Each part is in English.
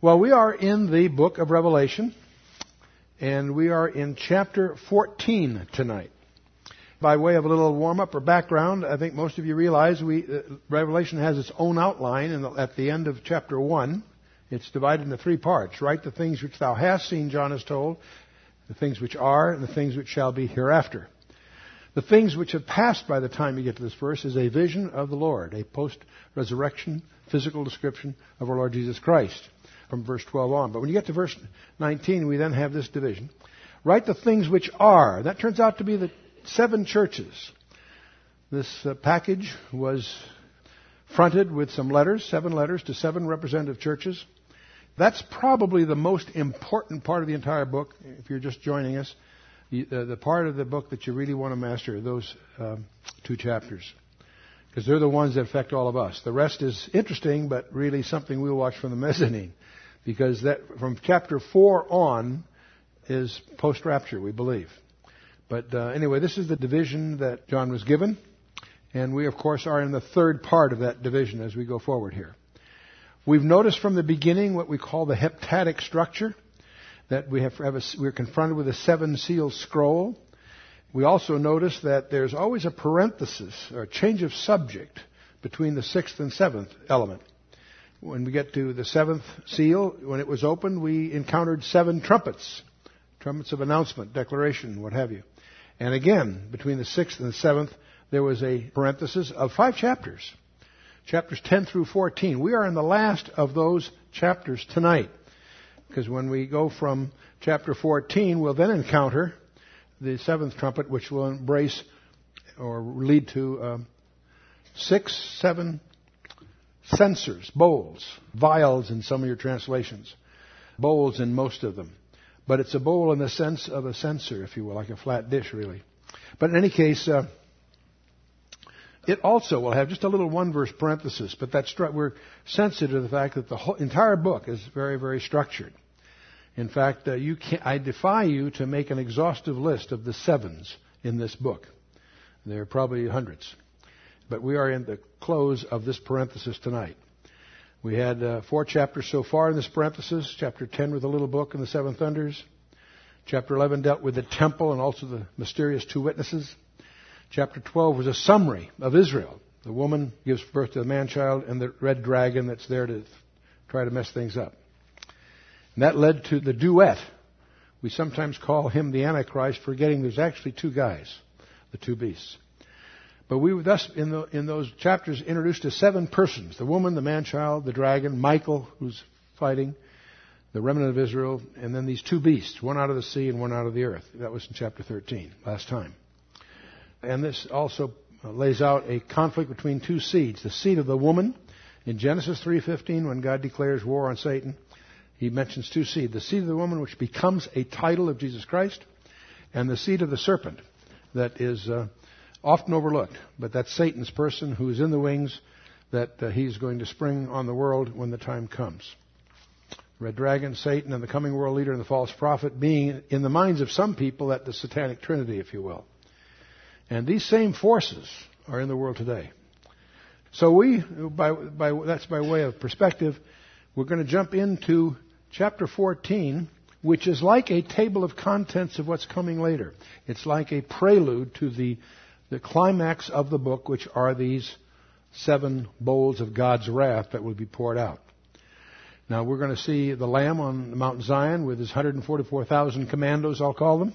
Well, we are in the book of Revelation, and we are in chapter 14 tonight. By way of a little warm up or background, I think most of you realize we, uh, Revelation has its own outline the, at the end of chapter 1. It's divided into three parts. Write the things which thou hast seen, John is told, the things which are, and the things which shall be hereafter. The things which have passed by the time you get to this verse is a vision of the Lord, a post resurrection physical description of our Lord Jesus Christ from verse 12 on. But when you get to verse 19, we then have this division. Write the things which are. That turns out to be the seven churches. This uh, package was fronted with some letters, seven letters to seven representative churches. That's probably the most important part of the entire book, if you're just joining us. The, uh, the part of the book that you really want to master are those um, two chapters. Because they're the ones that affect all of us. The rest is interesting, but really something we'll watch from the mezzanine because that from chapter 4 on is post rapture, we believe. But uh, anyway, this is the division that John was given, and we, of course, are in the third part of that division as we go forward here. We've noticed from the beginning what we call the heptadic structure, that we have, have a, we're confronted with a seven seal scroll. We also notice that there's always a parenthesis or a change of subject between the sixth and seventh element. When we get to the seventh seal, when it was opened, we encountered seven trumpets. Trumpets of announcement, declaration, what have you. And again, between the sixth and the seventh, there was a parenthesis of five chapters. Chapters 10 through 14. We are in the last of those chapters tonight. Because when we go from chapter 14, we'll then encounter the seventh trumpet, which will embrace or lead to um, six, seven, censers, bowls, vials in some of your translations, bowls in most of them. But it's a bowl in the sense of a censer, if you will, like a flat dish, really. But in any case, uh, it also will have just a little one verse parenthesis, but that's we're sensitive to the fact that the whole, entire book is very, very structured. In fact, uh, you can, I defy you to make an exhaustive list of the sevens in this book. There are probably hundreds. But we are in the close of this parenthesis tonight. We had uh, four chapters so far in this parenthesis. Chapter 10 with the little book and the seven thunders. Chapter 11 dealt with the temple and also the mysterious two witnesses. Chapter 12 was a summary of Israel. The woman gives birth to the man child and the red dragon that's there to try to mess things up. And that led to the duet. We sometimes call him the Antichrist, forgetting there's actually two guys, the two beasts. But we were thus, in, the, in those chapters, introduced to seven persons the woman, the man child, the dragon, Michael, who's fighting, the remnant of Israel, and then these two beasts, one out of the sea and one out of the earth. That was in chapter 13, last time. And this also lays out a conflict between two seeds. The seed of the woman, in Genesis 3.15, when God declares war on Satan, he mentions two seeds. The seed of the woman, which becomes a title of Jesus Christ, and the seed of the serpent, that is uh, often overlooked, but that's Satan's person who is in the wings that uh, he's going to spring on the world when the time comes. Red dragon, Satan, and the coming world leader and the false prophet being in the minds of some people at the satanic trinity, if you will. And these same forces are in the world today. So we, by, by, that's by way of perspective, we're going to jump into chapter 14, which is like a table of contents of what's coming later. It's like a prelude to the the climax of the book, which are these seven bowls of God's wrath that will be poured out. Now we're going to see the Lamb on Mount Zion with his 144,000 commandos, I'll call them.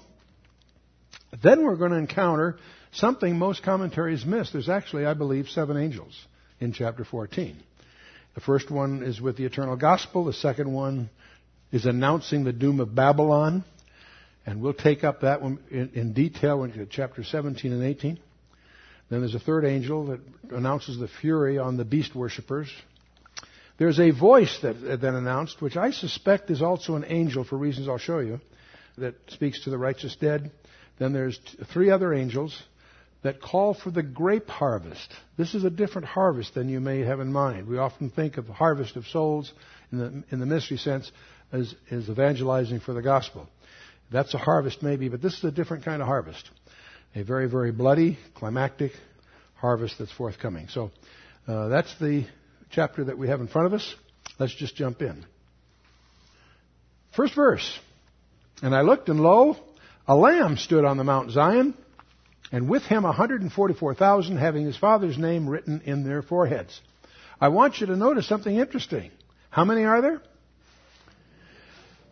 Then we're going to encounter something most commentaries miss. There's actually, I believe, seven angels in chapter 14. The first one is with the eternal gospel. The second one is announcing the doom of Babylon. And we'll take up that one in, in detail to chapter 17 and 18. Then there's a third angel that announces the fury on the beast worshippers. There's a voice that then announced, which I suspect is also an angel for reasons I'll show you, that speaks to the righteous dead. Then there's three other angels that call for the grape harvest. This is a different harvest than you may have in mind. We often think of the harvest of souls in the, in the mystery sense as, as evangelizing for the gospel. That's a harvest maybe, but this is a different kind of harvest. A very, very bloody, climactic harvest that's forthcoming. So uh, that's the chapter that we have in front of us. Let's just jump in. First verse. And I looked, and lo, a lamb stood on the Mount Zion, and with him 144,000 having his father's name written in their foreheads. I want you to notice something interesting. How many are there?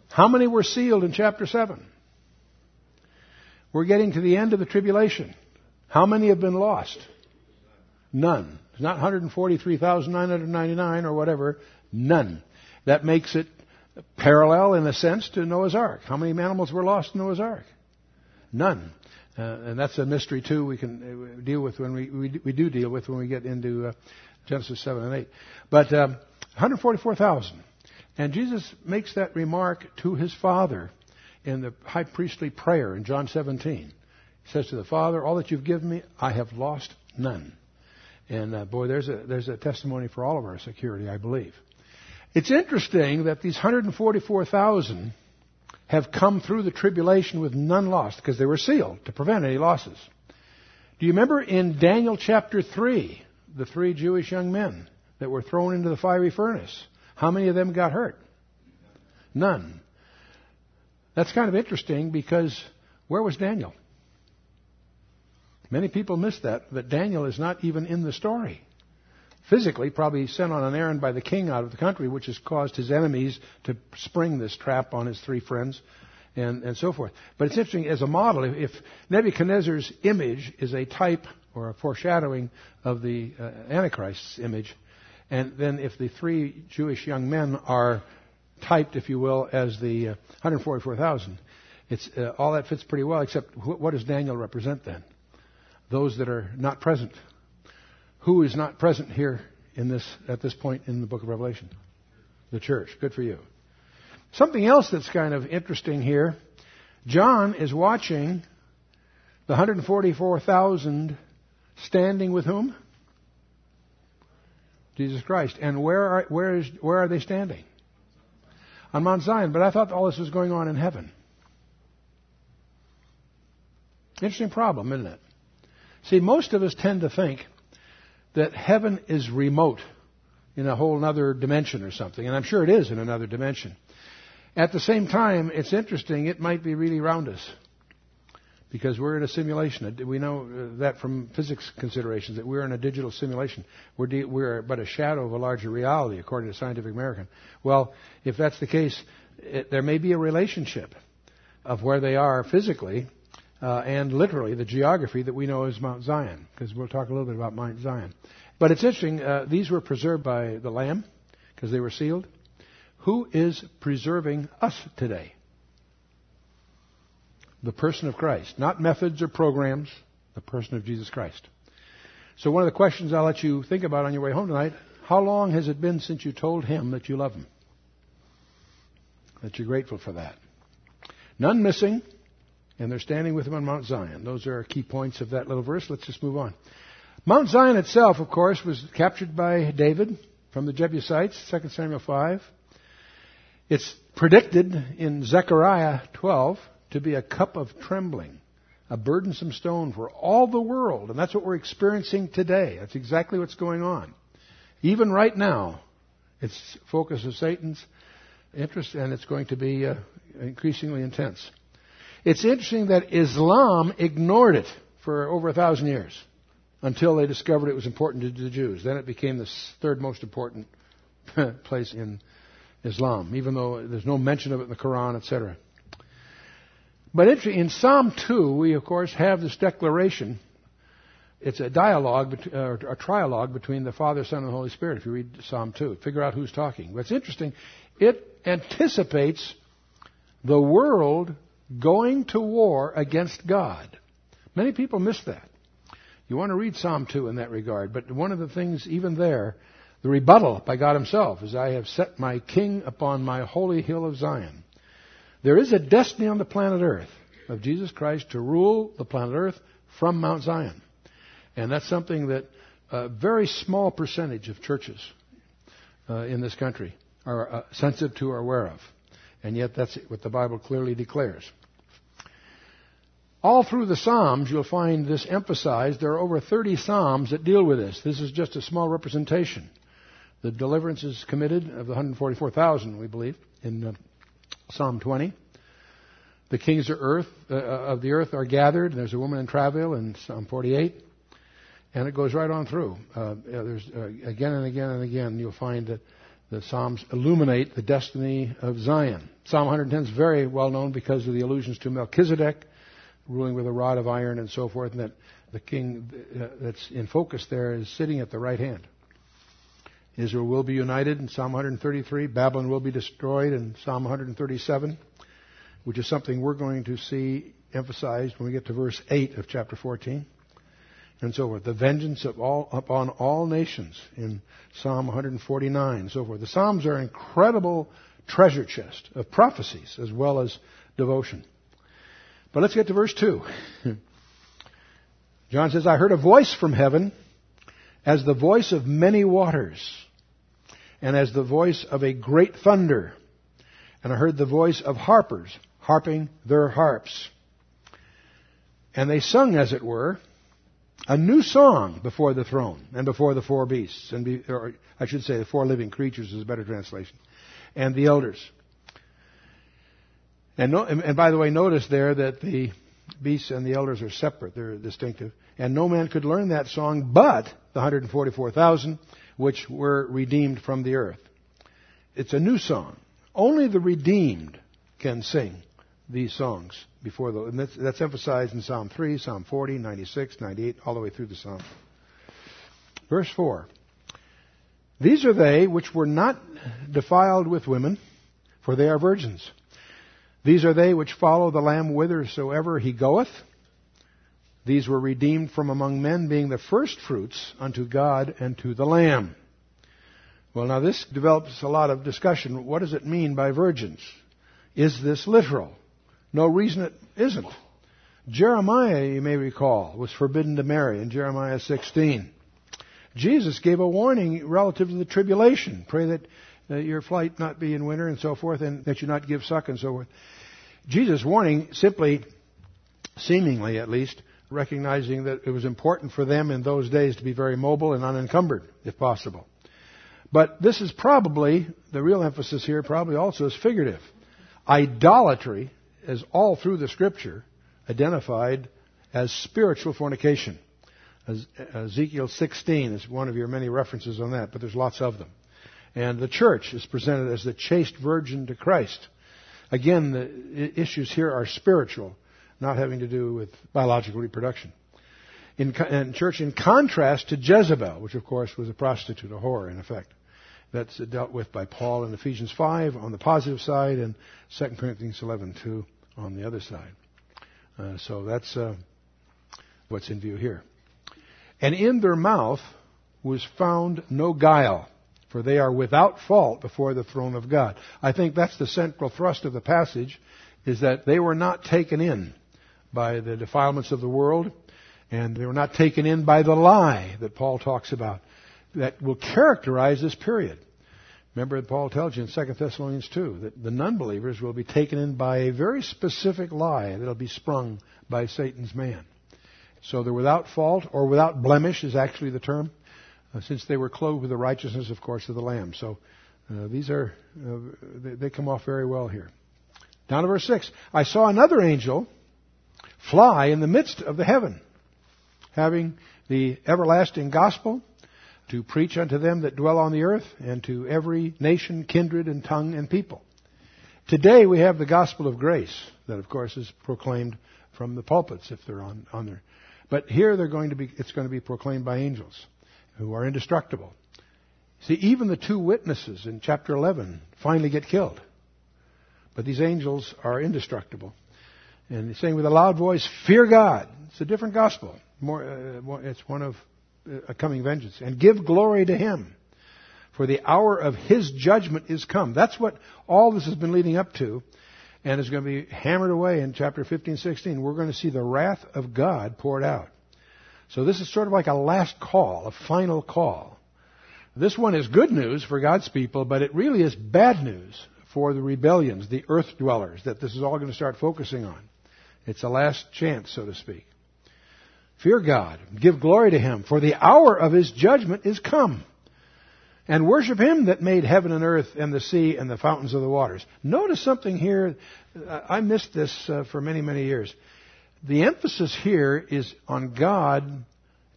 How many were sealed in chapter 7? We're getting to the end of the tribulation. How many have been lost? None. It's not 143,999 or whatever. None. That makes it parallel in a sense to Noah's Ark. How many animals were lost in Noah's Ark? None. Uh, and that's a mystery too. We can uh, deal with when we, we, we do deal with when we get into uh, Genesis seven and eight. But um, 144,000, and Jesus makes that remark to his Father in the high priestly prayer in John 17. He says to the Father, "All that you've given me, I have lost none." And uh, boy, there's a there's a testimony for all of our security, I believe. It's interesting that these 144,000 have come through the tribulation with none lost because they were sealed to prevent any losses. Do you remember in Daniel chapter 3, the three Jewish young men that were thrown into the fiery furnace? How many of them got hurt? None. That's kind of interesting because where was Daniel? Many people miss that, that Daniel is not even in the story physically, probably sent on an errand by the king out of the country, which has caused his enemies to spring this trap on his three friends and, and so forth. But it's interesting as a model, if Nebuchadnezzar's image is a type or a foreshadowing of the uh, Antichrist's image, and then if the three Jewish young men are typed, if you will, as the uh, 144,000, it's, uh, all that fits pretty well, except wh- what does Daniel represent then? Those that are not present who is not present here in this, at this point in the book of Revelation? The church. Good for you. Something else that's kind of interesting here. John is watching the 144,000 standing with whom? Jesus Christ. And where are, where, is, where are they standing? On Mount Zion. But I thought all this was going on in heaven. Interesting problem, isn't it? See, most of us tend to think that heaven is remote in a whole other dimension or something. And I'm sure it is in another dimension. At the same time, it's interesting, it might be really around us. Because we're in a simulation. We know uh, that from physics considerations, that we're in a digital simulation. We're, de- we're but a shadow of a larger reality, according to Scientific American. Well, if that's the case, it, there may be a relationship of where they are physically uh, and literally the geography that we know as Mount Zion, because we'll talk a little bit about Mount Zion. But it's interesting, uh, these were preserved by the Lamb, because they were sealed. Who is preserving us today? The person of Christ. Not methods or programs, the person of Jesus Christ. So one of the questions I'll let you think about on your way home tonight, how long has it been since you told him that you love him? That you're grateful for that. None missing, and they're standing with him on Mount Zion. Those are key points of that little verse. Let's just move on. Mount Zion itself, of course, was captured by David from the Jebusites, 2 Samuel 5. It's predicted in Zechariah 12 to be a cup of trembling, a burdensome stone for all the world. And that's what we're experiencing today. That's exactly what's going on. Even right now, it's focus of Satan's interest, and it's going to be uh, increasingly intense. It's interesting that Islam ignored it for over a thousand years until they discovered it was important to the Jews. Then it became the third most important place in Islam, even though there's no mention of it in the Quran, etc. But in Psalm 2, we of course have this declaration. It's a dialogue, uh, a trialogue between the Father, Son, and the Holy Spirit. If you read Psalm 2, figure out who's talking. What's interesting, it anticipates the world going to war against God. Many people miss that. You want to read Psalm 2 in that regard, but one of the things, even there, the rebuttal by God Himself is, I have set my king upon my holy hill of Zion. There is a destiny on the planet Earth of Jesus Christ to rule the planet Earth from Mount Zion. And that's something that a very small percentage of churches uh, in this country are uh, sensitive to or aware of. And yet that's what the Bible clearly declares. All through the Psalms, you'll find this emphasized. There are over 30 Psalms that deal with this. This is just a small representation. The deliverance is committed of the 144,000, we believe, in uh, Psalm 20. The kings of earth uh, of the earth are gathered. There's a woman in travail in Psalm 48, and it goes right on through. Uh, there's uh, again and again and again you'll find that the Psalms illuminate the destiny of Zion. Psalm 110 is very well known because of the allusions to Melchizedek ruling with a rod of iron and so forth, and that the king uh, that's in focus there is sitting at the right hand. Israel will be united in Psalm 133. Babylon will be destroyed in Psalm 137 which is something we're going to see emphasized when we get to verse 8 of chapter 14. And so forth. The vengeance of all, upon all nations in Psalm 149 and so forth. The Psalms are an incredible treasure chest of prophecies as well as devotion. But let's get to verse 2. John says, I heard a voice from heaven as the voice of many waters and as the voice of a great thunder. And I heard the voice of harpers harping their harps. And they sung, as it were, a new song before the throne and before the four beasts, and be, or I should say the four living creatures is a better translation, and the elders. And, no, and by the way, notice there that the beasts and the elders are separate; they're distinctive. And no man could learn that song, but the 144,000, which were redeemed from the earth. It's a new song. Only the redeemed can sing these songs before the, and that's, that's emphasized in Psalm 3, Psalm 40, 96, 98, all the way through the Psalm. Verse 4. These are they which were not defiled with women, for they are virgins. These are they which follow the Lamb whithersoever he goeth. These were redeemed from among men, being the firstfruits unto God and to the Lamb. Well, now this develops a lot of discussion. What does it mean by virgins? Is this literal? No reason it isn't. Jeremiah, you may recall, was forbidden to marry in Jeremiah 16. Jesus gave a warning relative to the tribulation. Pray that, that your flight not be in winter and so forth, and that you not give suck and so forth. Jesus' warning simply, seemingly at least, recognizing that it was important for them in those days to be very mobile and unencumbered, if possible. But this is probably, the real emphasis here probably also is figurative. Idolatry is all through the scripture identified as spiritual fornication. Ezekiel 16 is one of your many references on that, but there's lots of them. And the church is presented as the chaste virgin to Christ. Again, the issues here are spiritual, not having to do with biological reproduction. In, in church, in contrast to Jezebel, which of course was a prostitute, a whore in effect. That's dealt with by Paul in Ephesians 5 on the positive side and 2 Corinthians 11:2 on the other side. Uh, so that's uh, what's in view here. And in their mouth was found no guile, for they are without fault before the throne of God. I think that's the central thrust of the passage, is that they were not taken in by the defilements of the world, and they were not taken in by the lie that Paul talks about that will characterize this period. Remember, that Paul tells you in 2 Thessalonians 2 that the non believers will be taken in by a very specific lie that'll be sprung by Satan's man. So they're without fault or without blemish is actually the term, uh, since they were clothed with the righteousness, of course, of the Lamb. So uh, these are, uh, they, they come off very well here. Down to verse 6. I saw another angel fly in the midst of the heaven, having the everlasting gospel to preach unto them that dwell on the earth, and to every nation, kindred, and tongue, and people. Today we have the gospel of grace, that of course is proclaimed from the pulpits if they're on, on there. But here they're going to be, it's going to be proclaimed by angels who are indestructible. See, even the two witnesses in chapter 11 finally get killed. But these angels are indestructible. And he's saying with a loud voice, fear God. It's a different gospel. More, uh, it's one of a coming vengeance. And give glory to Him. For the hour of His judgment is come. That's what all this has been leading up to. And is going to be hammered away in chapter 15, 16. We're going to see the wrath of God poured out. So this is sort of like a last call, a final call. This one is good news for God's people, but it really is bad news for the rebellions, the earth dwellers, that this is all going to start focusing on. It's a last chance, so to speak. Fear God. Give glory to Him, for the hour of His judgment is come. and worship him that made heaven and earth and the sea and the fountains of the waters. Notice something here. I missed this uh, for many, many years. The emphasis here is on God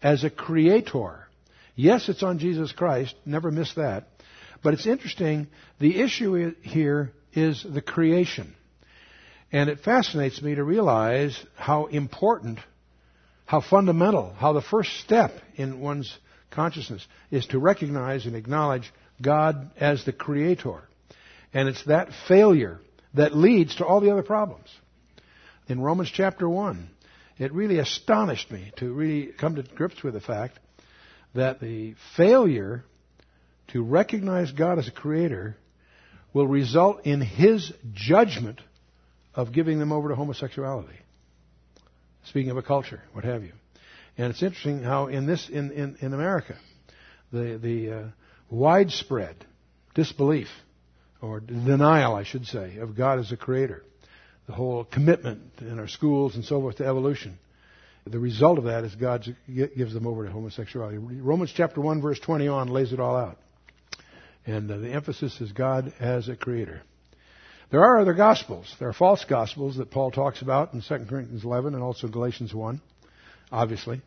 as a creator. Yes, it's on Jesus Christ. Never miss that. But it's interesting. The issue here is the creation. And it fascinates me to realize how important, how fundamental, how the first step in one's consciousness is to recognize and acknowledge God as the creator. And it's that failure that leads to all the other problems. In Romans chapter 1, it really astonished me to really come to grips with the fact that the failure to recognize God as a creator will result in his judgment of giving them over to homosexuality. Speaking of a culture, what have you. And it's interesting how in this in, in, in America, the the uh, widespread disbelief or denial, I should say, of God as a creator, the whole commitment in our schools and so forth to evolution. The result of that is God gives them over to homosexuality. Romans chapter 1 verse 20 on lays it all out. And uh, the emphasis is God as a creator. There are other gospels. There are false gospels that Paul talks about in 2 Corinthians 11 and also Galatians 1 obviously.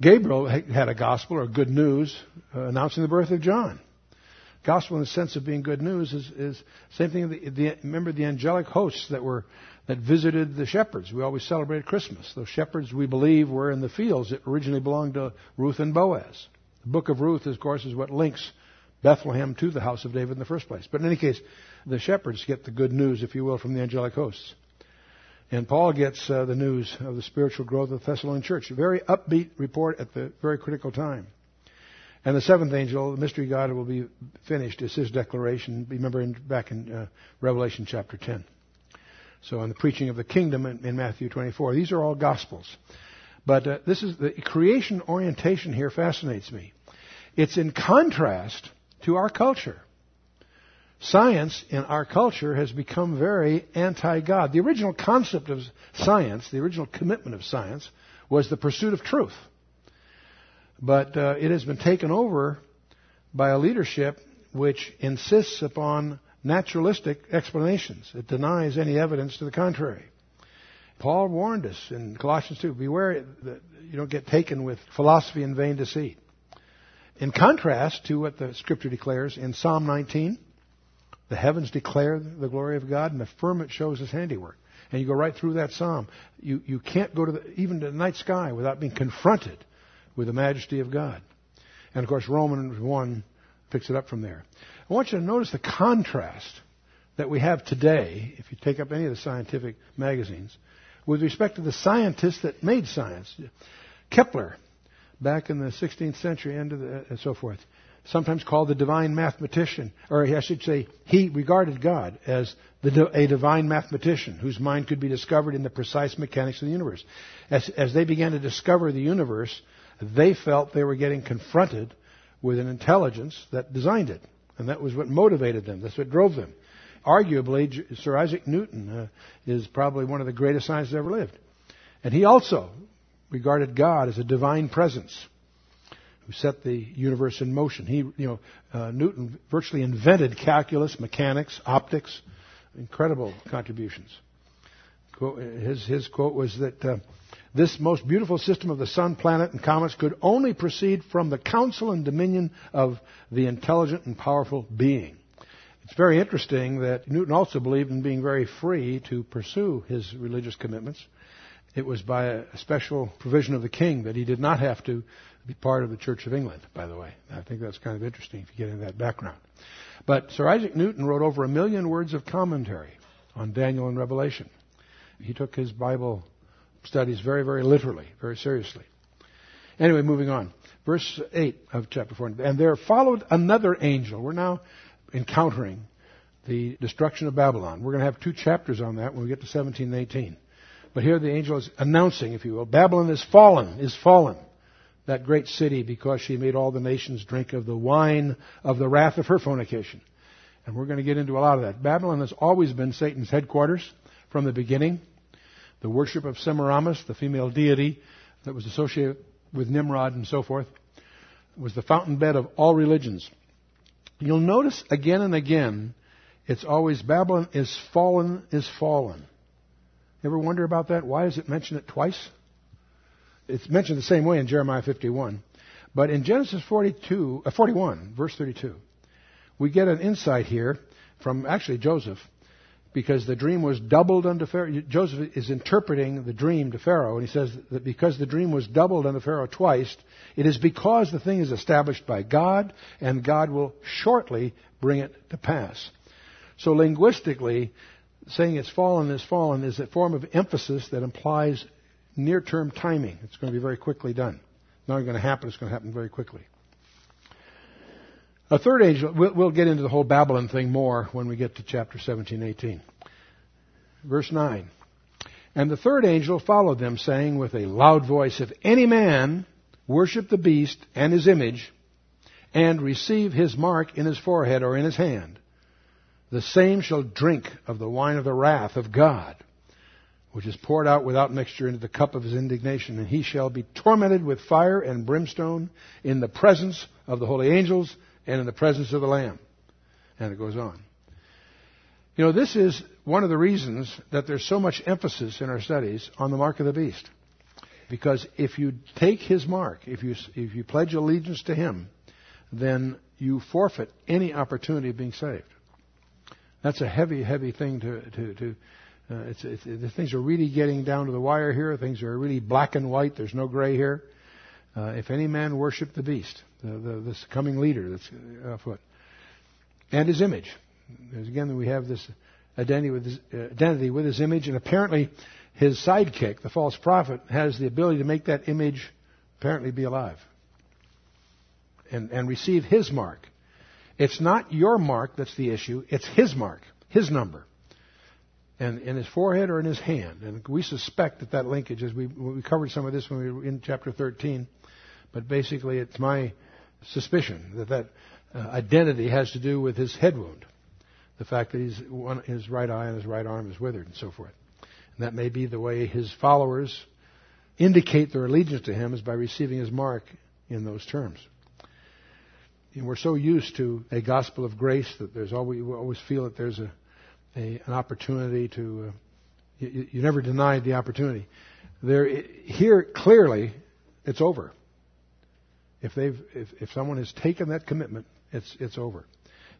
Gabriel had a gospel or good news uh, announcing the birth of John. Gospel in the sense of being good news is, is same thing. The, the, remember the angelic hosts that were that visited the shepherds. We always celebrate Christmas. Those shepherds, we believe, were in the fields that originally belonged to Ruth and Boaz. The book of Ruth, of course, is what links Bethlehem to the house of David in the first place. But in any case, the shepherds get the good news, if you will, from the angelic hosts. And Paul gets uh, the news of the spiritual growth of the Thessalonian church. A very upbeat report at the very critical time. And the seventh angel, the mystery God, will be finished. Is his declaration. Remember in, back in uh, Revelation chapter 10. So, on the preaching of the kingdom in, in Matthew 24. These are all gospels. But uh, this is the creation orientation here fascinates me. It's in contrast to our culture science in our culture has become very anti God. The original concept of science, the original commitment of science, was the pursuit of truth. But uh, it has been taken over by a leadership which insists upon naturalistic explanations. It denies any evidence to the contrary. Paul warned us in Colossians 2 beware that you don't get taken with philosophy and vain deceit. In contrast to what the scripture declares in Psalm 19, the heavens declare the glory of God, and the firmament shows His handiwork. And you go right through that psalm. You, you can't go to the, even to the night sky without being confronted with the majesty of God. And of course, Romans 1 picks it up from there. I want you to notice the contrast that we have today, if you take up any of the scientific magazines, with respect to the scientists that made science. Kepler, back in the 16th century, end the, and so forth sometimes called the divine mathematician, or I should say, he regarded God as the, a divine mathematician whose mind could be discovered in the precise mechanics of the universe. As, as they began to discover the universe, they felt they were getting confronted with an intelligence that designed it. And that was what motivated them. That's what drove them. Arguably, Sir Isaac Newton uh, is probably one of the greatest scientists ever lived. And he also regarded God as a divine presence who set the universe in motion. He, you know, uh, Newton virtually invented calculus, mechanics, optics, incredible contributions. His, his quote was that uh, this most beautiful system of the sun, planet, and comets could only proceed from the counsel and dominion of the intelligent and powerful being. It's very interesting that Newton also believed in being very free to pursue his religious commitments. It was by a special provision of the king that he did not have to be part of the Church of England, by the way. I think that's kind of interesting if you get into that background. But Sir Isaac Newton wrote over a million words of commentary on Daniel and Revelation. He took his Bible studies very, very literally, very seriously. Anyway, moving on. Verse 8 of chapter 4. And there followed another angel. We're now encountering the destruction of Babylon. We're going to have two chapters on that when we get to 17 and 18. But here the angel is announcing, if you will, Babylon is fallen, is fallen that great city because she made all the nations drink of the wine of the wrath of her fornication. And we're going to get into a lot of that. Babylon has always been Satan's headquarters from the beginning. The worship of Semiramis, the female deity that was associated with Nimrod and so forth, was the fountainbed of all religions. You'll notice again and again, it's always Babylon is fallen, is fallen. Ever wonder about that? Why does it mention it twice? It's mentioned the same way in Jeremiah 51. But in Genesis 42, uh, 41, verse 32, we get an insight here from actually Joseph because the dream was doubled unto Pharaoh. Joseph is interpreting the dream to Pharaoh, and he says that because the dream was doubled unto Pharaoh twice, it is because the thing is established by God, and God will shortly bring it to pass. So linguistically, saying it's fallen is fallen is a form of emphasis that implies near term timing. It's going to be very quickly done. It's Not going to happen, it's going to happen very quickly. A third angel, we'll, we'll, get into the whole Babylon thing more when we get to chapter 17, 18. Verse 9. And the third angel followed them, saying with a loud voice, If any man worship the beast and his image, and receive his mark in his forehead or in his hand, the same shall drink of the wine of the wrath of God, which is poured out without mixture into the cup of his indignation, and he shall be tormented with fire and brimstone in the presence of the holy angels and in the presence of the Lamb. And it goes on. You know, this is one of the reasons that there's so much emphasis in our studies on the mark of the beast. Because if you take his mark, if you, if you pledge allegiance to him, then you forfeit any opportunity of being saved. That's a heavy, heavy thing to, to, to uh, it's, it's, the things are really getting down to the wire here. Things are really black and white. There's no gray here. Uh, if any man worship the beast, the, the, this coming leader that's afoot, and his image. There's, again, we have this identity with, his, uh, identity with his image, and apparently his sidekick, the false prophet, has the ability to make that image apparently be alive and, and receive his mark. It's not your mark that's the issue, it's his mark, his number. And in his forehead or in his hand. And we suspect that that linkage is, we, we covered some of this when we were in chapter 13, but basically it's my suspicion that that uh, identity has to do with his head wound. The fact that he's one, his right eye and his right arm is withered and so forth. And that may be the way his followers indicate their allegiance to him is by receiving his mark in those terms. We're so used to a gospel of grace that there's always, we always feel that there's a, a an opportunity to, uh, you, you, never denied the opportunity. There, here, clearly, it's over. If they've, if, if someone has taken that commitment, it's, it's over.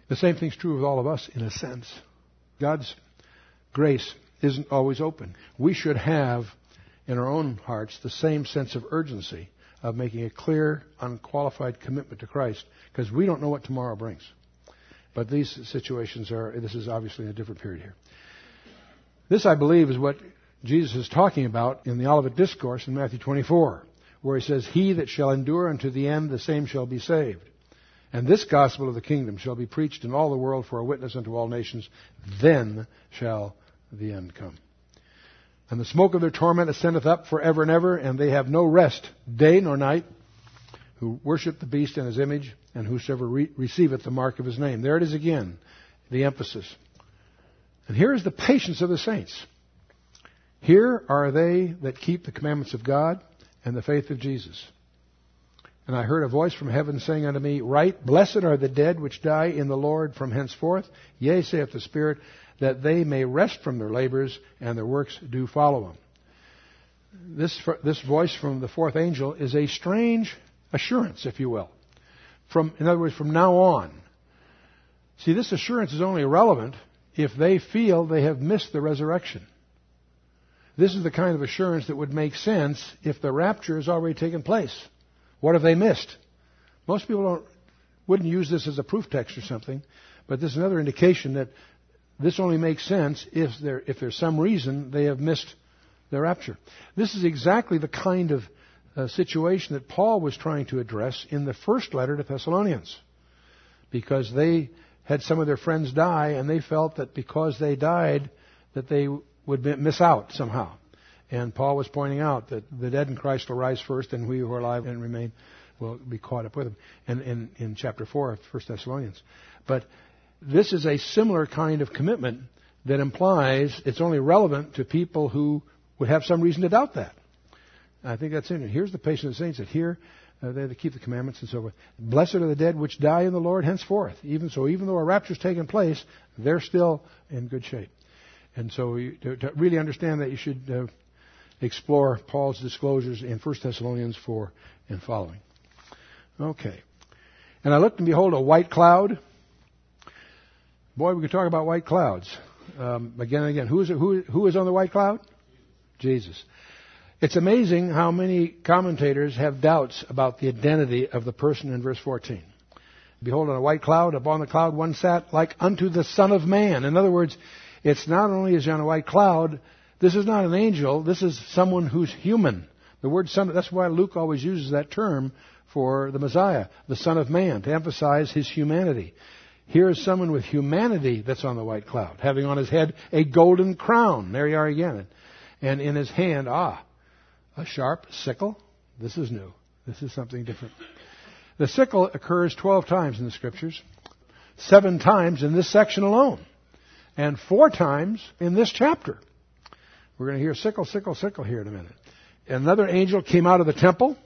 The same thing's true with all of us in a sense. God's grace isn't always open. We should have in our own hearts the same sense of urgency of making a clear, unqualified commitment to Christ because we don't know what tomorrow brings. But these situations are, this is obviously a different period here. This, I believe, is what Jesus is talking about in the Olivet Discourse in Matthew 24, where he says, He that shall endure unto the end, the same shall be saved. And this gospel of the kingdom shall be preached in all the world for a witness unto all nations. Then shall the end come. And the smoke of their torment ascendeth up for ever and ever, and they have no rest day nor night, who worship the beast and his image, and whosoever re- receiveth the mark of his name. There it is again, the emphasis. And here is the patience of the saints. Here are they that keep the commandments of God and the faith of Jesus. And I heard a voice from heaven saying unto me, Write, Blessed are the dead which die in the Lord from henceforth. Yea, saith the Spirit, that they may rest from their labors and their works do follow them. This, this voice from the fourth angel is a strange assurance, if you will. From, in other words, from now on. See, this assurance is only relevant if they feel they have missed the resurrection. This is the kind of assurance that would make sense if the rapture has already taken place. What have they missed? Most people wouldn't use this as a proof text or something, but this is another indication that this only makes sense if, there, if there's some reason they have missed the rapture. This is exactly the kind of uh, situation that Paul was trying to address in the first letter to Thessalonians. Because they had some of their friends die, and they felt that because they died, that they would miss out somehow. And Paul was pointing out that the dead in Christ will rise first, and we who are alive and remain will be caught up with them. And in, in chapter 4 of 1 Thessalonians. But this is a similar kind of commitment that implies it's only relevant to people who would have some reason to doubt that. I think that's in it. Here's the patient of the saints that here uh, they keep the commandments and so forth. Blessed are the dead which die in the Lord henceforth. Even so, even though a rapture's taken place, they're still in good shape. And so, you, to, to, really understand that, you should uh, explore Paul's disclosures in 1 Thessalonians 4 and following. Okay. And I looked and behold a white cloud. Boy, we could talk about white clouds um, again and again. Who is, it, who, who is on the white cloud? Jesus. It's amazing how many commentators have doubts about the identity of the person in verse 14. Behold, on a white cloud, upon the cloud one sat like unto the Son of Man. In other words, it's not only is he on a white cloud, this is not an angel, this is someone who's human. The word son, that's why Luke always uses that term for the Messiah, the Son of Man, to emphasize his humanity. Here is someone with humanity that's on the white cloud, having on his head a golden crown. There you are again. And in his hand, ah, a sharp sickle. This is new. This is something different. The sickle occurs 12 times in the scriptures, seven times in this section alone, and four times in this chapter. We're going to hear sickle, sickle, sickle here in a minute. Another angel came out of the temple,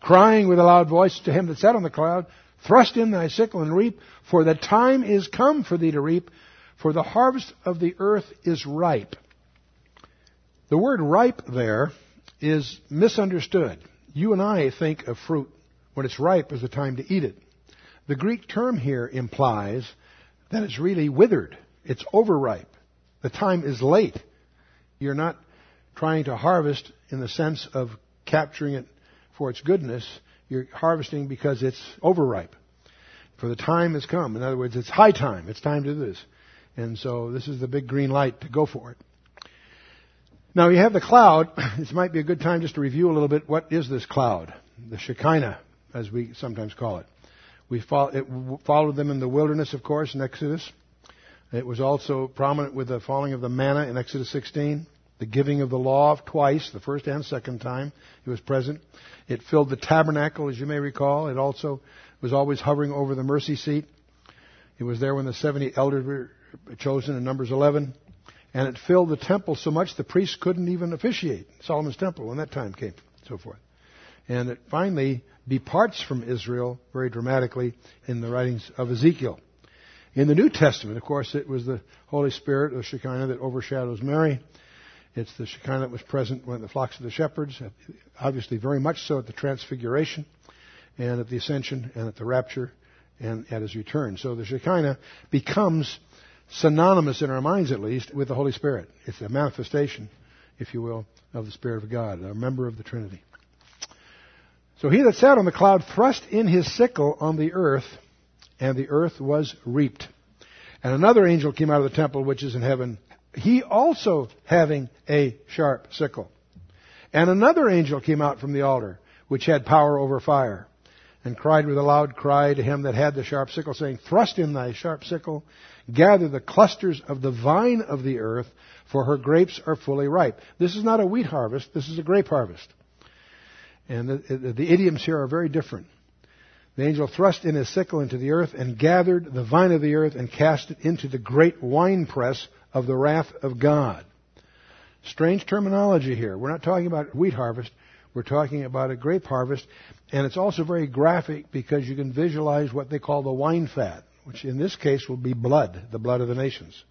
crying with a loud voice to him that sat on the cloud, Thrust in thy sickle and reap, for the time is come for thee to reap, for the harvest of the earth is ripe. The word ripe there is misunderstood. You and I think of fruit when it's ripe as the time to eat it. The Greek term here implies that it's really withered. It's overripe. The time is late. You're not trying to harvest in the sense of capturing it for its goodness. You're harvesting because it's overripe. For the time has come. In other words, it's high time. It's time to do this. And so this is the big green light to go for it. Now you have the cloud. This might be a good time just to review a little bit. What is this cloud? The Shekinah, as we sometimes call it. We followed them in the wilderness, of course, in Exodus. It was also prominent with the falling of the manna in Exodus 16, the giving of the law twice, the first and second time it was present. It filled the tabernacle, as you may recall. It also was always hovering over the mercy seat. It was there when the 70 elders were chosen in Numbers 11 and it filled the temple so much the priests couldn't even officiate Solomon's temple when that time came, so forth. And it finally departs from Israel very dramatically in the writings of Ezekiel. In the New Testament, of course, it was the Holy Spirit of Shekinah that overshadows Mary. It's the Shekinah that was present when the flocks of the shepherds, obviously very much so at the Transfiguration, and at the Ascension, and at the Rapture, and at His return. So the Shekinah becomes synonymous in our minds at least with the Holy Spirit. It's a manifestation, if you will, of the Spirit of God, a member of the Trinity. So he that sat on the cloud thrust in his sickle on the earth, and the earth was reaped. And another angel came out of the temple which is in heaven, he also having a sharp sickle. And another angel came out from the altar, which had power over fire, and cried with a loud cry to him that had the sharp sickle, saying, Thrust in thy sharp sickle Gather the clusters of the vine of the earth, for her grapes are fully ripe. This is not a wheat harvest, this is a grape harvest. And the, the, the idioms here are very different. The angel thrust in his sickle into the earth and gathered the vine of the earth and cast it into the great winepress of the wrath of God. Strange terminology here. We're not talking about wheat harvest. We're talking about a grape harvest. And it's also very graphic because you can visualize what they call the wine fat which in this case will be blood, the blood of the nations.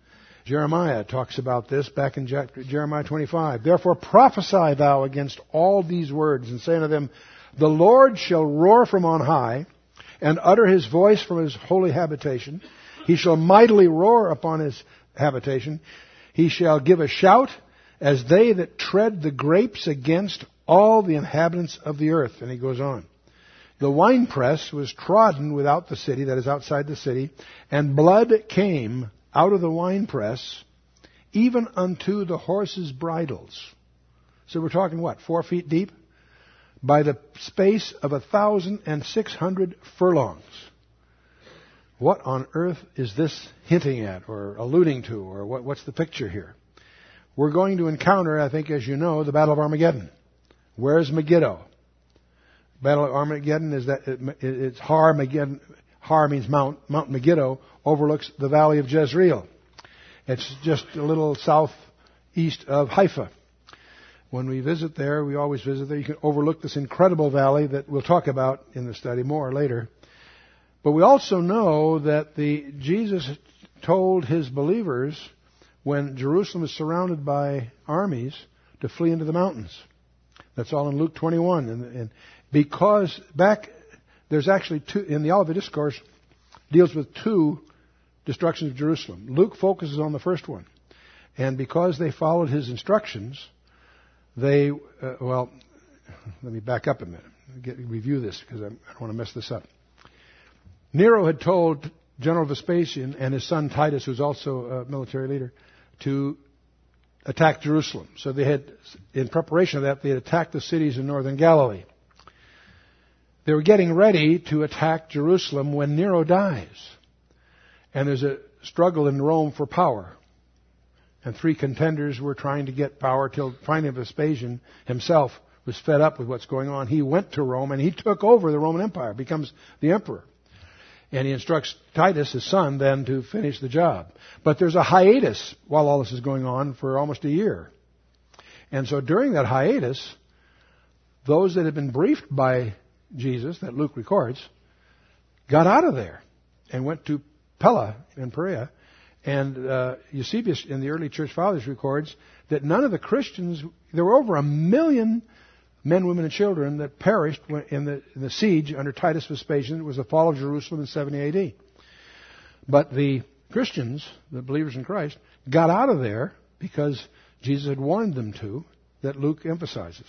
Jeremiah talks about this back in Jeremiah 25. Therefore prophesy thou against all these words and say unto them, The Lord shall roar from on high and utter his voice from his holy habitation. He shall mightily roar upon his habitation. He shall give a shout as they that tread the grapes against all the inhabitants of the earth. And he goes on. The winepress was trodden without the city, that is outside the city, and blood came out of the winepress, even unto the horses' bridles. So we're talking what, four feet deep? By the space of a thousand and six hundred furlongs. What on earth is this hinting at or alluding to, or what, what's the picture here? We're going to encounter, I think, as you know, the Battle of Armageddon. Where's Megiddo? Battle of Armageddon is that it, it's Har Megiddo. Har means Mount. Mount Megiddo overlooks the valley of Jezreel. It's just a little southeast of Haifa. when we visit there, we always visit there. You can overlook this incredible valley that we'll talk about in the study more later. But we also know that the Jesus told his believers when Jerusalem is surrounded by armies to flee into the mountains. That's all in Luke 21. And, and because back there's actually two in the Olivet Discourse deals with two destructions of Jerusalem. Luke focuses on the first one, and because they followed his instructions, they uh, well, let me back up a minute, Get, review this because I don't want to mess this up. Nero had told General Vespasian and his son Titus, who's also a military leader, to attack Jerusalem. So they had, in preparation of that, they had attacked the cities in northern Galilee. They were getting ready to attack Jerusalem when Nero dies. And there's a struggle in Rome for power. And three contenders were trying to get power till finally Vespasian himself was fed up with what's going on. He went to Rome and he took over the Roman Empire, becomes the emperor. And he instructs Titus, his son, then to finish the job. But there's a hiatus while all this is going on for almost a year. And so during that hiatus, those that had been briefed by Jesus, that Luke records, got out of there and went to Pella in Perea. And uh, Eusebius in the early church fathers records that none of the Christians, there were over a million men, women, and children that perished in the, in the siege under Titus Vespasian. It was the fall of Jerusalem in 70 AD. But the Christians, the believers in Christ, got out of there because Jesus had warned them to, that Luke emphasizes.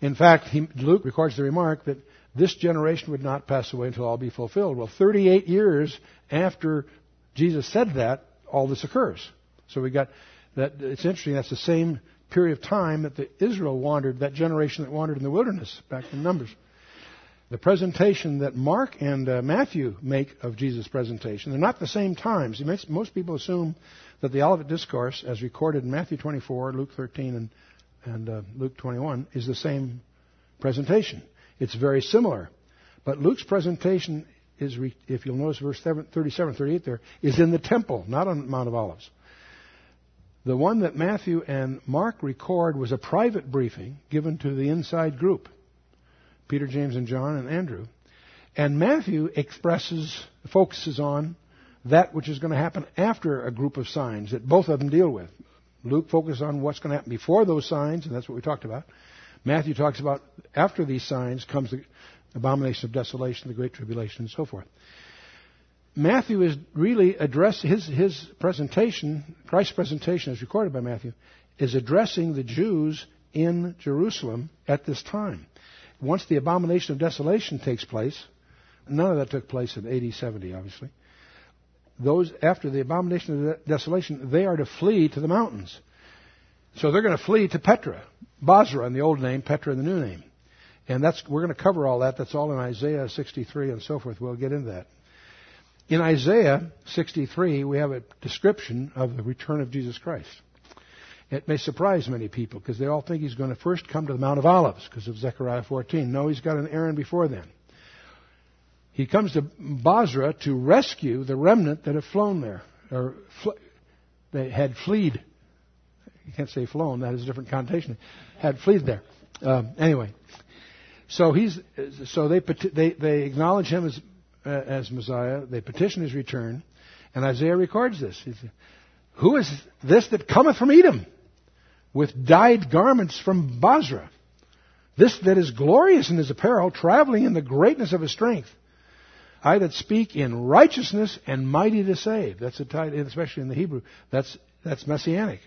In fact, he, Luke records the remark that this generation would not pass away until all be fulfilled. Well, 38 years after Jesus said that, all this occurs. So we got that. It's interesting. That's the same period of time that the Israel wandered, that generation that wandered in the wilderness back in Numbers. The presentation that Mark and uh, Matthew make of Jesus' presentation, they're not the same times. Makes, most people assume that the Olivet Discourse, as recorded in Matthew 24, Luke 13, and, and uh, Luke 21, is the same presentation. It's very similar. But Luke's presentation is, if you'll notice verse 37, 38 there, is in the temple, not on Mount of Olives. The one that Matthew and Mark record was a private briefing given to the inside group Peter, James, and John, and Andrew. And Matthew expresses, focuses on that which is going to happen after a group of signs that both of them deal with. Luke focuses on what's going to happen before those signs, and that's what we talked about. Matthew talks about after these signs comes the abomination of desolation, the great tribulation, and so forth. Matthew is really addressing his his presentation, Christ's presentation, as recorded by Matthew, is addressing the Jews in Jerusalem at this time. Once the abomination of desolation takes place, none of that took place in AD 70, obviously. Those after the abomination of desolation, they are to flee to the mountains. So they're going to flee to Petra, Bozrah in the old name, Petra in the new name. And that's we're going to cover all that. That's all in Isaiah 63 and so forth. We'll get into that. In Isaiah 63, we have a description of the return of Jesus Christ. It may surprise many people because they all think he's going to first come to the Mount of Olives because of Zechariah 14. No, he's got an errand before then. He comes to Bozrah to rescue the remnant that have flown there, or fl- they had fled. You can't say flown; that has a different connotation. Had fled there. Um, anyway, so he's so they they they acknowledge him as Uh, as Messiah. They petition his return. And Isaiah records this. He says, Who is this that cometh from Edom with dyed garments from Bozrah? This that is glorious in his apparel, traveling in the greatness of his strength. I that speak in righteousness and mighty to save. That's a title, especially in the Hebrew. That's, that's messianic.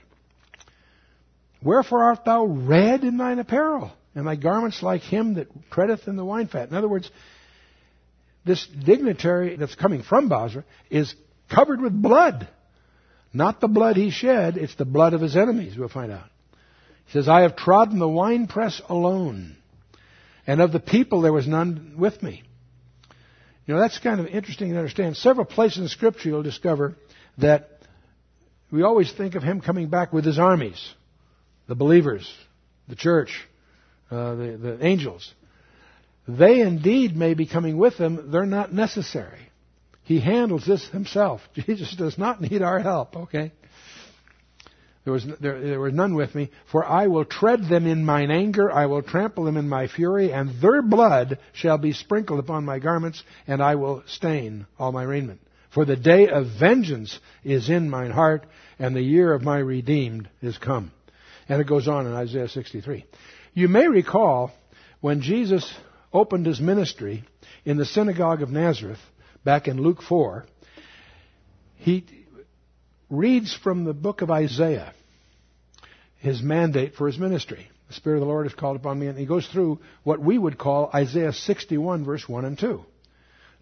Wherefore art thou red in thine apparel, and thy garments like him that treadeth in the wine fat? In other words, this dignitary that's coming from Bozrah is covered with blood. Not the blood he shed, it's the blood of his enemies, we'll find out. He says, I have trodden the winepress alone, and of the people there was none with me. You know, that's kind of interesting to understand. Several places in Scripture you'll discover that we always think of him coming back with his armies, the believers, the church, uh, the, the angels. They indeed may be coming with him. They're not necessary. He handles this himself. Jesus does not need our help, okay? There was, there, there was none with me, for I will tread them in mine anger, I will trample them in my fury, and their blood shall be sprinkled upon my garments, and I will stain all my raiment. For the day of vengeance is in mine heart, and the year of my redeemed is come. And it goes on in Isaiah 63. You may recall when Jesus opened his ministry in the synagogue of Nazareth, back in Luke 4, he reads from the book of Isaiah his mandate for his ministry. The Spirit of the Lord has called upon me, and he goes through what we would call Isaiah 61, verse 1 and 2.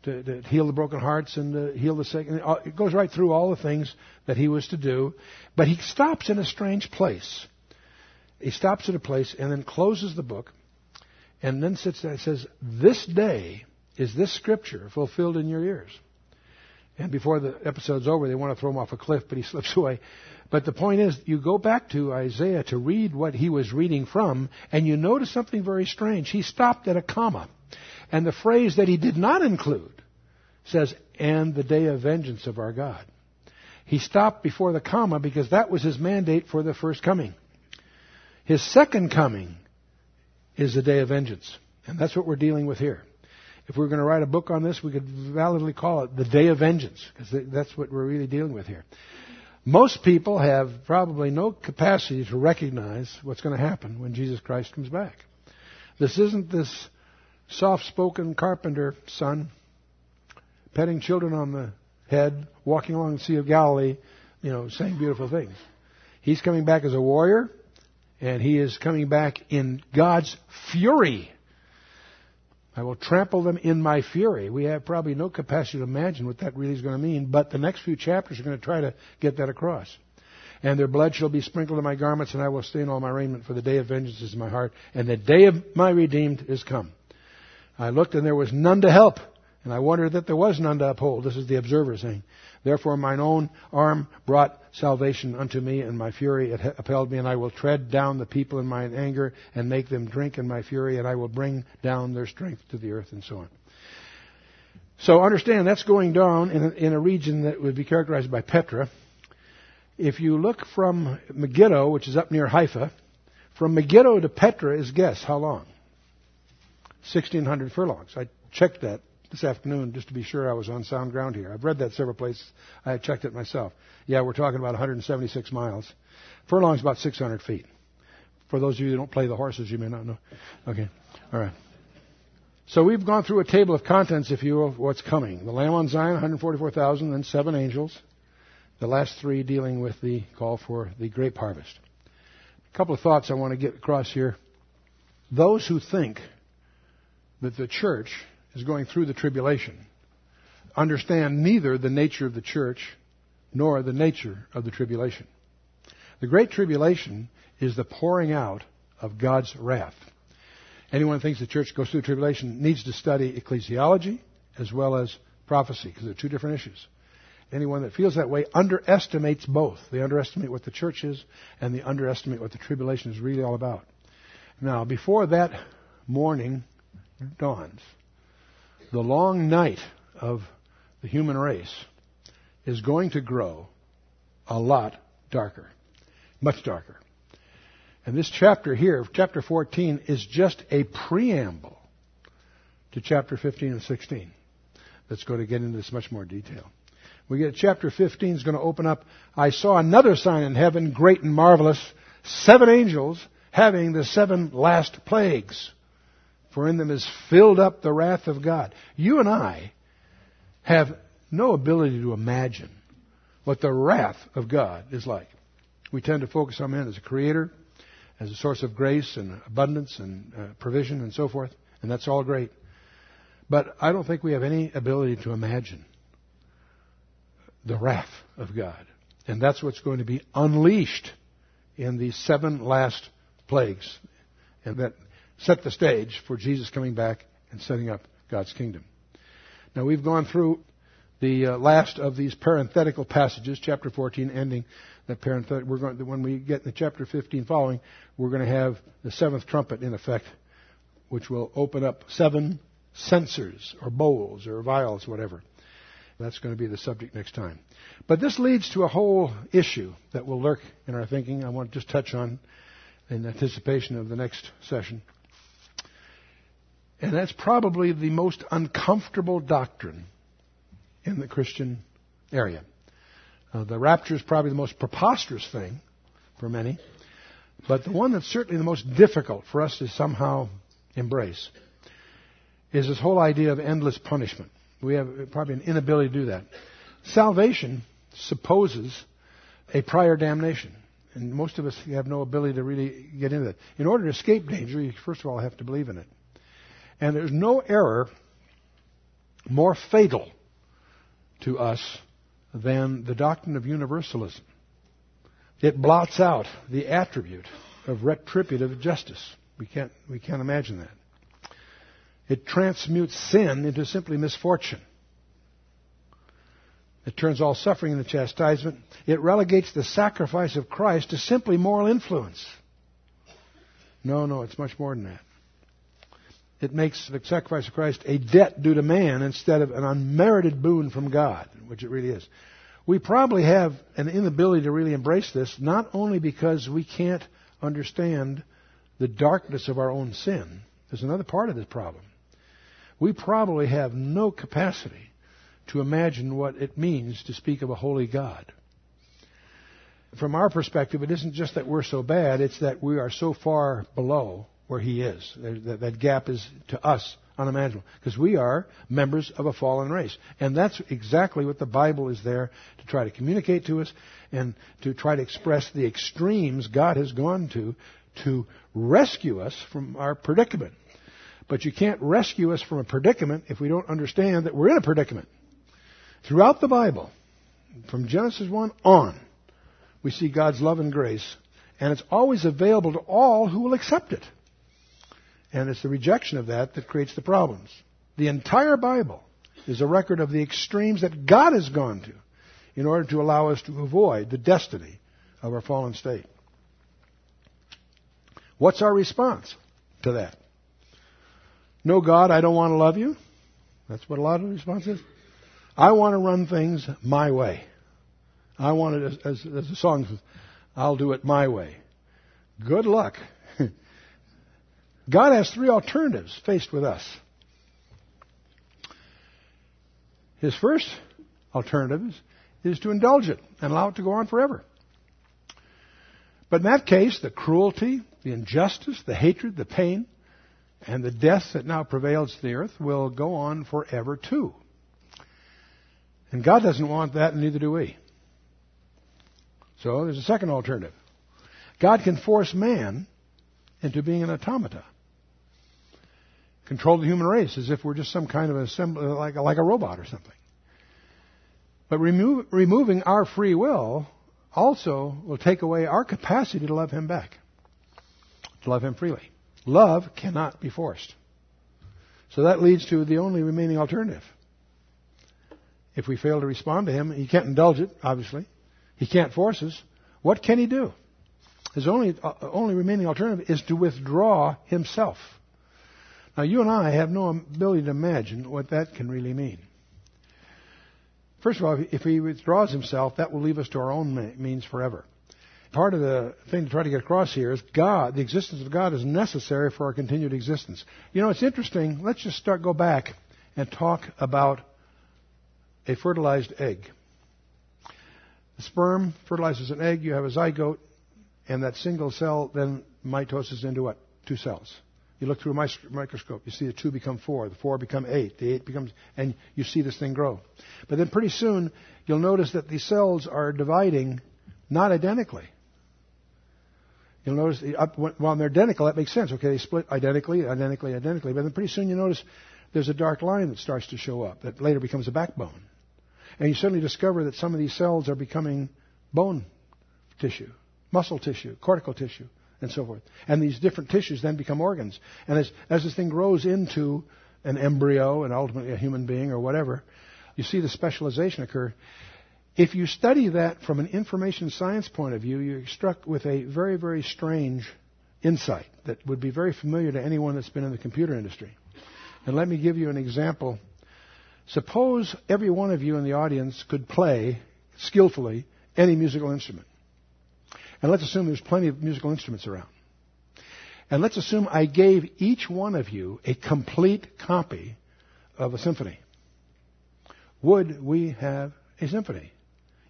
To, to heal the broken hearts and to heal the sick. It goes right through all the things that he was to do. But he stops in a strange place. He stops at a place and then closes the book and then sits there and says, This day is this scripture fulfilled in your ears. And before the episode's over, they want to throw him off a cliff, but he slips away. But the point is, you go back to Isaiah to read what he was reading from, and you notice something very strange. He stopped at a comma. And the phrase that he did not include says, and the day of vengeance of our God. He stopped before the comma because that was his mandate for the first coming. His second coming is the day of vengeance. And that's what we're dealing with here. If we were going to write a book on this, we could validly call it the day of vengeance, because that's what we're really dealing with here. Most people have probably no capacity to recognize what's going to happen when Jesus Christ comes back. This isn't this soft spoken carpenter son petting children on the head, walking along the Sea of Galilee, you know, saying beautiful things. He's coming back as a warrior, and he is coming back in God's fury. I will trample them in my fury. We have probably no capacity to imagine what that really is going to mean, but the next few chapters are going to try to get that across. And their blood shall be sprinkled in my garments, and I will stain all my raiment, for the day of vengeance is in my heart, and the day of my redeemed is come. I looked, and there was none to help, and I wonder that there was none to uphold. This is the observer saying. Therefore mine own arm brought salvation unto me, and my fury it upheld me, and I will tread down the people in mine anger, and make them drink in my fury, and I will bring down their strength to the earth, and so on. So understand that's going down in a, in a region that would be characterized by Petra. If you look from Megiddo, which is up near Haifa, from Megiddo to Petra is guess how long? 1600 furlongs. I checked that this afternoon just to be sure I was on sound ground here. I've read that several places. I checked it myself. Yeah, we're talking about 176 miles. Furlong's about 600 feet. For those of you who don't play the horses, you may not know. Okay. All right. So we've gone through a table of contents, if you will, of what's coming. The Lamb on Zion, 144,000, and seven angels. The last three dealing with the call for the grape harvest. A couple of thoughts I want to get across here. Those who think that the church is going through the tribulation understand neither the nature of the church nor the nature of the tribulation. The Great Tribulation is the pouring out of God's wrath. Anyone who thinks the church goes through the tribulation needs to study ecclesiology as well as prophecy because they're two different issues. Anyone that feels that way underestimates both. They underestimate what the church is and they underestimate what the tribulation is really all about. Now, before that morning dawns, the long night of the human race is going to grow a lot darker, much darker. And this chapter here, chapter 14, is just a preamble to chapter 15 and 16. Let's go to get into this much more detail. We get chapter 15 is going to open up. I saw another sign in heaven, great and marvelous, seven angels having the seven last plagues for in them is filled up the wrath of God. You and I have no ability to imagine what the wrath of God is like. We tend to focus on man as a creator, as a source of grace and abundance and uh, provision and so forth, and that's all great. But I don't think we have any ability to imagine the wrath of God. And that's what's going to be unleashed in these seven last plagues. And that set the stage for Jesus coming back and setting up God's kingdom. Now we've gone through the uh, last of these parenthetical passages, chapter 14 ending that parenthetic. We're going when we get to chapter 15 following, we're going to have the seventh trumpet in effect, which will open up seven censers or bowls or vials, whatever. That's going to be the subject next time. But this leads to a whole issue that will lurk in our thinking. I want to just touch on in anticipation of the next session. And that's probably the most uncomfortable doctrine in the Christian area. Uh, the rapture is probably the most preposterous thing for many, but the one that's certainly the most difficult for us to somehow embrace is this whole idea of endless punishment. We have probably an inability to do that. Salvation supposes a prior damnation. And most of us have no ability to really get into that. In order to escape danger, you first of all have to believe in it. And there's no error more fatal to us than the doctrine of universalism. It blots out the attribute of retributive justice. We can't, we can't imagine that. It transmutes sin into simply misfortune. It turns all suffering into chastisement. It relegates the sacrifice of Christ to simply moral influence. No, no, it's much more than that. It makes the sacrifice of Christ a debt due to man instead of an unmerited boon from God, which it really is. We probably have an inability to really embrace this, not only because we can't understand the darkness of our own sin. There's another part of this problem. We probably have no capacity to imagine what it means to speak of a holy God. From our perspective, it isn't just that we're so bad, it's that we are so far below where He is. That, that gap is, to us, unimaginable. Because we are members of a fallen race. And that's exactly what the Bible is there to try to communicate to us and to try to express the extremes God has gone to to rescue us from our predicament. But you can't rescue us from a predicament if we don't understand that we're in a predicament. Throughout the Bible, from Genesis 1 on, we see God's love and grace, and it's always available to all who will accept it. And it's the rejection of that that creates the problems. The entire Bible is a record of the extremes that God has gone to in order to allow us to avoid the destiny of our fallen state. What's our response to that? No, God, I don't want to love you. That's what a lot of the response is. I want to run things my way. I want it, as, as, as the song says, I'll do it my way. Good luck. God has three alternatives faced with us. His first alternative is to indulge it and allow it to go on forever. But in that case, the cruelty, the injustice, the hatred, the pain, and the death that now prevails to the earth will go on forever too. And God doesn't want that, and neither do we. So there's a second alternative. God can force man into being an automata. Control the human race as if we're just some kind of assembly, like, like a robot or something. But remove, removing our free will also will take away our capacity to love Him back, to love Him freely. Love cannot be forced. So that leads to the only remaining alternative. If we fail to respond to Him, He can't indulge it, obviously. He can't force us. What can He do? His only, uh, only remaining alternative is to withdraw Himself. Now, you and I have no ability to imagine what that can really mean. First of all, if He withdraws Himself, that will leave us to our own means forever part of the thing to try to get across here is God, the existence of God is necessary for our continued existence. You know, it's interesting. Let's just start, go back and talk about a fertilized egg. The sperm fertilizes an egg, you have a zygote, and that single cell then mitoses into what? Two cells. You look through a microscope, you see the two become four, the four become eight, the eight becomes, and you see this thing grow. But then pretty soon, you'll notice that these cells are dividing not identically. You'll notice, up, while they're identical, that makes sense. Okay, they split identically, identically, identically. But then pretty soon you notice there's a dark line that starts to show up that later becomes a backbone. And you suddenly discover that some of these cells are becoming bone tissue, muscle tissue, cortical tissue, and so forth. And these different tissues then become organs. And as, as this thing grows into an embryo and ultimately a human being or whatever, you see the specialization occur. If you study that from an information science point of view, you're struck with a very, very strange insight that would be very familiar to anyone that's been in the computer industry. And let me give you an example Suppose every one of you in the audience could play skillfully any musical instrument. And let's assume there's plenty of musical instruments around. And let's assume I gave each one of you a complete copy of a symphony. Would we have a symphony?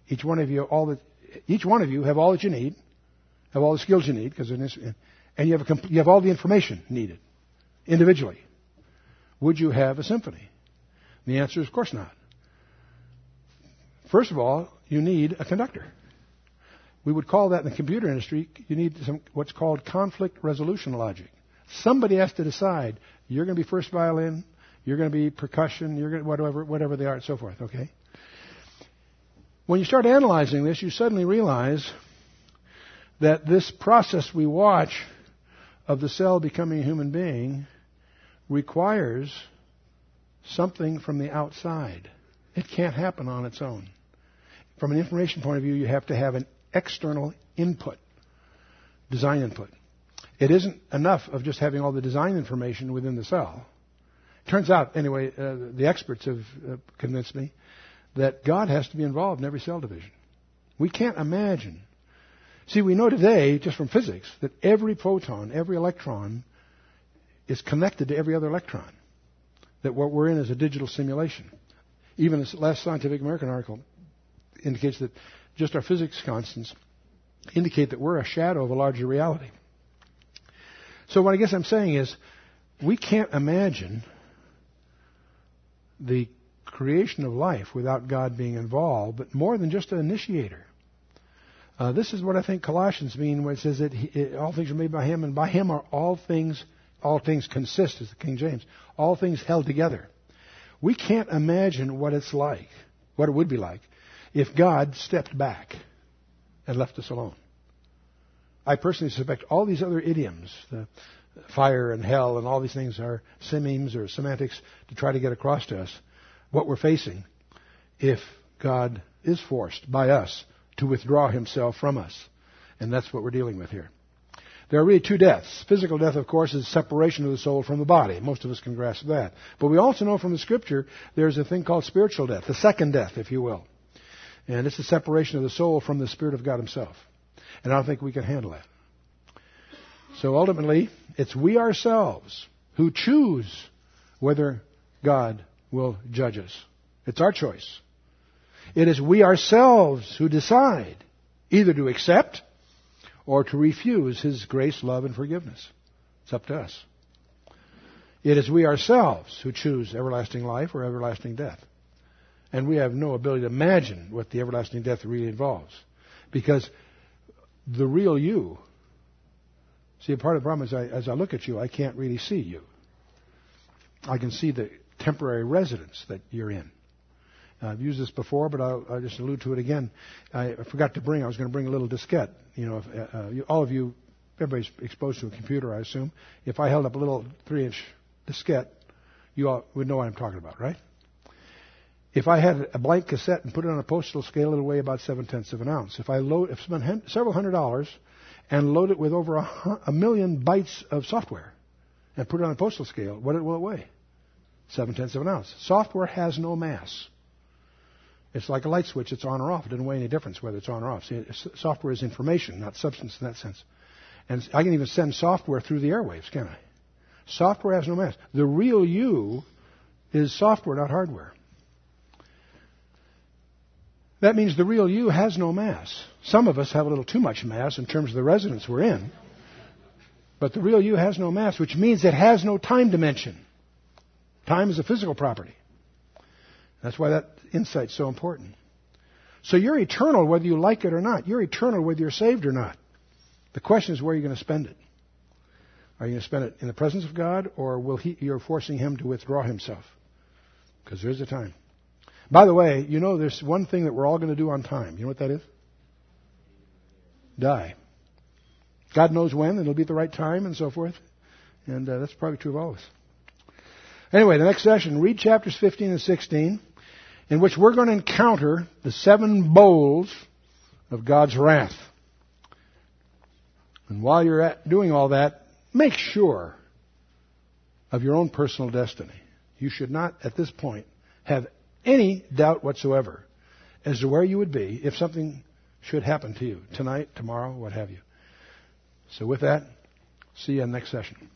Each one of you, all the, each one of you have all that you need, have all the skills you need, because and you have, a, you have all the information needed individually. Would you have a symphony? The answer is, of course not. First of all, you need a conductor. We would call that in the computer industry, you need some, what's called conflict resolution logic. Somebody has to decide, you're going to be first violin, you're going to be percussion, you're going to, whatever, whatever they are, and so forth, okay? When you start analyzing this, you suddenly realize that this process we watch of the cell becoming a human being requires something from the outside. It can't happen on its own. From an information point of view, you have to have an external input, design input. It isn't enough of just having all the design information within the cell. Turns out, anyway, uh, the experts have uh, convinced me that God has to be involved in every cell division. We can't imagine. See, we know today, just from physics, that every photon, every electron is connected to every other electron. That what we're in is a digital simulation. Even this last Scientific American article indicates that just our physics constants indicate that we're a shadow of a larger reality. So what I guess I'm saying is, we can't imagine the creation of life without God being involved, but more than just an initiator. Uh, this is what I think Colossians mean when it says that he, it, all things are made by Him, and by Him are all things, all things consist, as the King James, all things held together. We can't imagine what it's like, what it would be like, if God stepped back and left us alone. I personally suspect all these other idioms, the fire and hell and all these things are similes or semantics to try to get across to us what we're facing if God is forced by us to withdraw himself from us. And that's what we're dealing with here. There are really two deaths. Physical death, of course, is separation of the soul from the body. Most of us can grasp that. But we also know from the scripture there's a thing called spiritual death, the second death, if you will. And it's the separation of the soul from the Spirit of God Himself. And I don't think we can handle that. So ultimately, it's we ourselves who choose whether God will judge us. It's our choice. It is we ourselves who decide either to accept or to refuse His grace, love, and forgiveness. It's up to us. It is we ourselves who choose everlasting life or everlasting death. And we have no ability to imagine what the everlasting death really involves. Because the real you, see, part of the problem is I, as I look at you, I can't really see you. I can see the temporary residence that you're in. I've used this before, but I'll, I'll, just allude to it again. I forgot to bring, I was going to bring a little diskette. You know, if, uh, uh, you, all of you, everybody's exposed to a computer, I assume. If I held up a little three inch diskette, you all would know what I'm talking about, right? If I had a blank cassette and put it on a postal scale, it would weigh about seven tenths of an ounce. If I load, if I spent several hundred dollars and load it with over a, a million bytes of software and put it on a postal scale, what will it weigh? Seven tenths of an ounce. Software has no mass. It's like a light switch. It's on or off. It doesn't weigh any difference whether it's on or off. See, software is information, not substance in that sense. And I can even send software through the airwaves, can I? Software has no mass. The real you is software, not hardware. That means the real you has no mass. Some of us have a little too much mass in terms of the resonance we're in. But the real you has no mass, which means it has no time dimension. Time is a physical property. That's why that insight's so important. So you're eternal whether you like it or not. You're eternal whether you're saved or not. The question is where are you going to spend it? Are you going to spend it in the presence of God or will he, you're forcing him to withdraw himself? Because there's a time. By the way, you know there's one thing that we're all going to do on time. You know what that is? Die. God knows when, it'll be at the right time and so forth. And uh, that's probably true of all of us. Anyway, the next session, read chapters 15 and 16, in which we're going to encounter the seven bowls of God's wrath. And while you're doing all that, make sure of your own personal destiny. You should not, at this point, have any doubt whatsoever as to where you would be if something should happen to you tonight, tomorrow, what have you. So with that, see you in the next session.